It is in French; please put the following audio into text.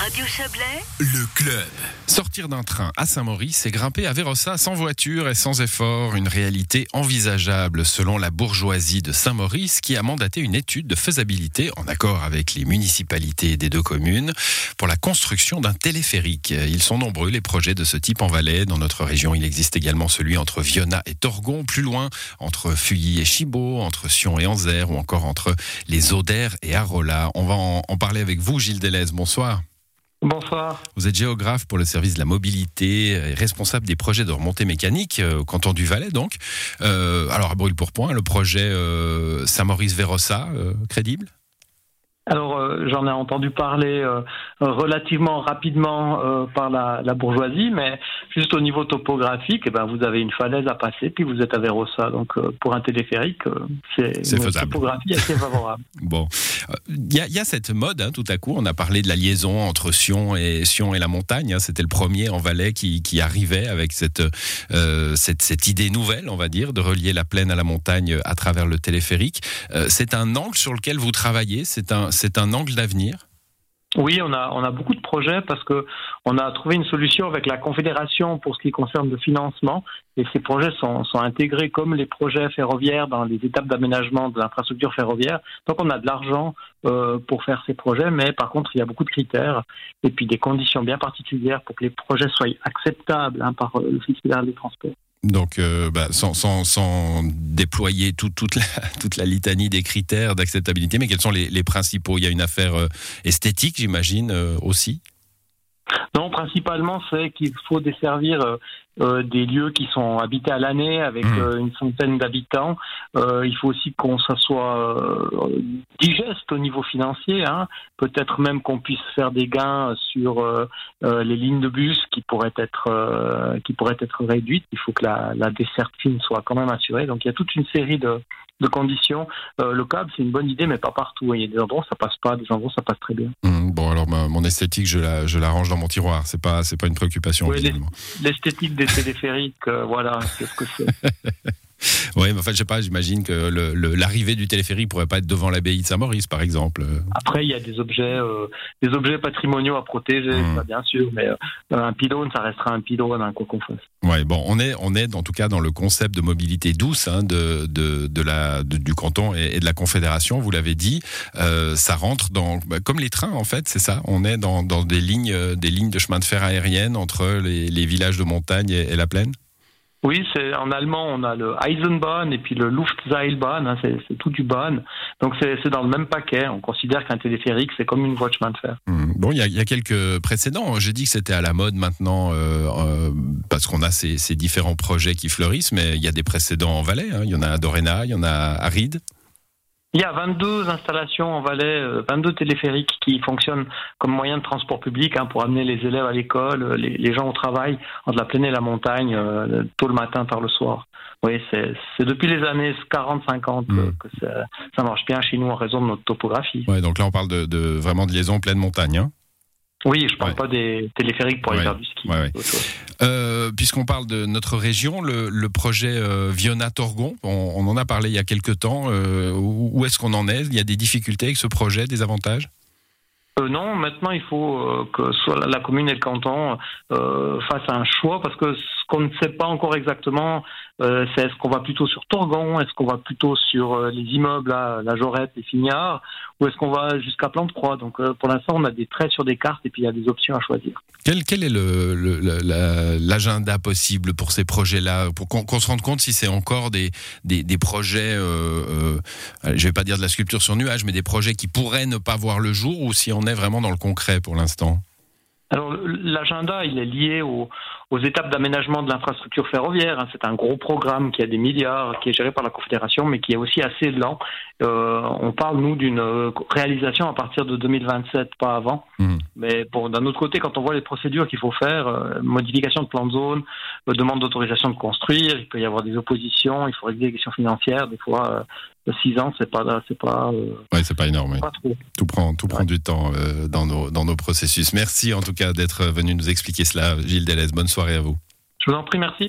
Radio Chablais, Le club. Sortir d'un train à Saint-Maurice et grimper à Vérossa sans voiture et sans effort, une réalité envisageable selon la bourgeoisie de Saint-Maurice qui a mandaté une étude de faisabilité en accord avec les municipalités des deux communes pour la construction d'un téléphérique. Ils sont nombreux les projets de ce type en Valais. Dans notre région, il existe également celui entre Viona et Torgon, plus loin entre Fuilly et Chibot, entre Sion et Anzère ou encore entre les Odères et Arola. On va en, en parler avec vous, Gilles Delez. Bonsoir. Bonsoir. Vous êtes géographe pour le service de la mobilité et responsable des projets de remontée mécanique euh, au canton du Valais, donc. Euh, alors, à brûle pour point, le projet euh, Saint-Maurice-Vérossa, crédible? Alors, euh, j'en ai entendu parler euh, relativement rapidement euh, par la, la bourgeoisie, mais juste au niveau topographique, eh ben, vous avez une falaise à passer, puis vous êtes à Vérossa. Donc, pour un téléphérique, c'est une faisable. topographie assez favorable. Bon, il y, a- il y a cette mode, hein, tout à coup, on a parlé de la liaison entre Sion et Sion et la montagne. hein. C'était le premier en Valais qui, qui arrivait avec cette, cette cette idée nouvelle, on va dire, de relier la plaine à la montagne à travers le téléphérique. C'est un angle sur lequel vous travaillez. C'est un c'est un angle d'avenir. Oui, on a, beaucoup de projets parce que on a trouvé une solution avec la Confédération pour ce qui concerne le financement. Et ces projets sont, intégrés comme les projets ferroviaires dans les étapes d'aménagement de l'infrastructure ferroviaire. Donc on a de l'argent euh, pour faire ces projets, mais par contre il y a beaucoup de critères et puis des conditions bien particulières pour que les projets soient acceptables hein, par le fédéral des transports. Donc, euh, bah, sans, sans, sans déployer tout- toute, la, toute la litanie des critères d'acceptabilité, mais quels sont les, les principaux? Il y a une affaire euh, esthétique, j'imagine, euh, aussi Non, principalement, c'est qu'il faut desservir euh, euh, des lieux qui sont habités à l'année avec Mhm. euh, une centaine d'habitants. Euh, il faut aussi qu'on ça soit euh, digeste au niveau financier. Hein. Peut-être même qu'on puisse faire des gains sur les lignes de bus qui pourraient être euh, qui pourraient être réduites. Il faut que la, la desserte fine soit quand même assurée. Donc il y a toute une série de de conditions. Euh, le câble, c'est une bonne idée, mais pas partout. Il y a des endroits où ça passe pas, des endroits où ça passe très bien. Hum, Bon, alors ma- mon esthétique, je la, je la range dans mon tiroir. C'est pas, c'est pas une préoccupation. Oui. L'esthétique des téléphériques, euh, voilà, c'est ce que c'est. Oui, mais en fait, je sais pas. J'imagine que le- le- l'arrivée du téléphérique pourrait pas être devant l'abbaye de Saint-Maurice, par exemple. Après, il y a des objets, euh, des objets patrimoniaux à protéger, Mm. ça, bien sûr, mais euh, un pylône, ça restera un pylône, hein, quoi qu'on fasse. Ouais, bon, on est, on est en tout cas dans le concept de mobilité douce hein, de, de, de la, de- du canton et, et de la confédération. Vous l'avez dit, euh, ça rentre dans, bah, comme les trains en fait, c'est ça. On est dans, dans des lignes, euh, des lignes de chemin de fer aérienne entre les, les villages de montagne et, et la plaine. Oui, c'est en allemand, on a le Eisenbahn et puis le Luftseilbahn, hein, c'est tout du Bahn. Donc c'est dans le même paquet. On considère qu'un téléphérique, c'est comme une voie de chemin de fer. Hum, Bon, il y a, quelques précédents. J'ai dit que c'était à la mode maintenant euh, euh, parce qu'on a ces, différents projets qui fleurissent, mais il y a des précédents en Valais. hein. Il y en a à Doréna, il y en a à Ride. Il y a 22 installations en Valais, euh, 22 téléphériques qui fonctionnent comme moyen de transport public hein, pour amener les élèves à l'école, euh, les, les gens au travail, entre la plaine et la montagne, euh, tôt le matin, tard le soir. Oui, c'est depuis les années 40-50 Mm. euh, que ça, ça marche bien chez nous en raison de notre topographie. Ouais, donc là, on parle de, de vraiment de liaison pleine montagne. hein? Oui, je parle Ouais. pas des téléphériques pour aller Ouais. faire du ski. Ouais, Euh, Puisqu'on parle de notre région, le, projet euh, Viona-Torgon, on, en a parlé il y a quelques temps. euh, où est-ce qu'on en est? Il y a des difficultés avec ce projet, des avantages? Euh, non, maintenant il faut que soit la- commune et le canton fassent un choix parce que qu'on ne sait pas encore exactement, euh, c'est est-ce qu'on va plutôt sur Torgon, est-ce qu'on va plutôt sur euh, les immeubles, là, la Jorette, les Fignards, ou est-ce qu'on va jusqu'à Plante Croix. Donc euh, pour l'instant on a des traits sur des cartes et puis il y a des options à choisir. quel, quel est le- le- le- la- l'agenda possible pour ces projets-là? Pour qu'on se rende compte si c'est encore des, des, des projets, je vais pas dire de la sculpture sur nuage, mais des projets qui pourraient ne pas voir le jour ou si on est vraiment dans le concret pour l'instant? Alors l'agenda, il est lié aux, aux étapes d'aménagement de l'infrastructure ferroviaire. hein. C'est un gros programme qui a des milliards, qui est géré par la Confédération, mais qui est aussi assez lent. Euh, on parle, nous, d'une euh, réalisation à partir de 2027, pas avant. Mhm. Mais bon, d'un autre côté, quand on voit les procédures qu'il faut faire, euh, modification de plan de zone, euh, demande d'autorisation de construire, il peut y avoir des oppositions, il faut régler des questions financières. Des fois, euh, six ans, c'est pas, c'est pas, Ouais, c'est pas énorme. oui. pas trop. Tout prend, tout prend du temps dans, nos, dans nos processus. Merci en tout cas d'être venu nous expliquer cela, Gilles Delez. Bonne Je vous en prie, merci.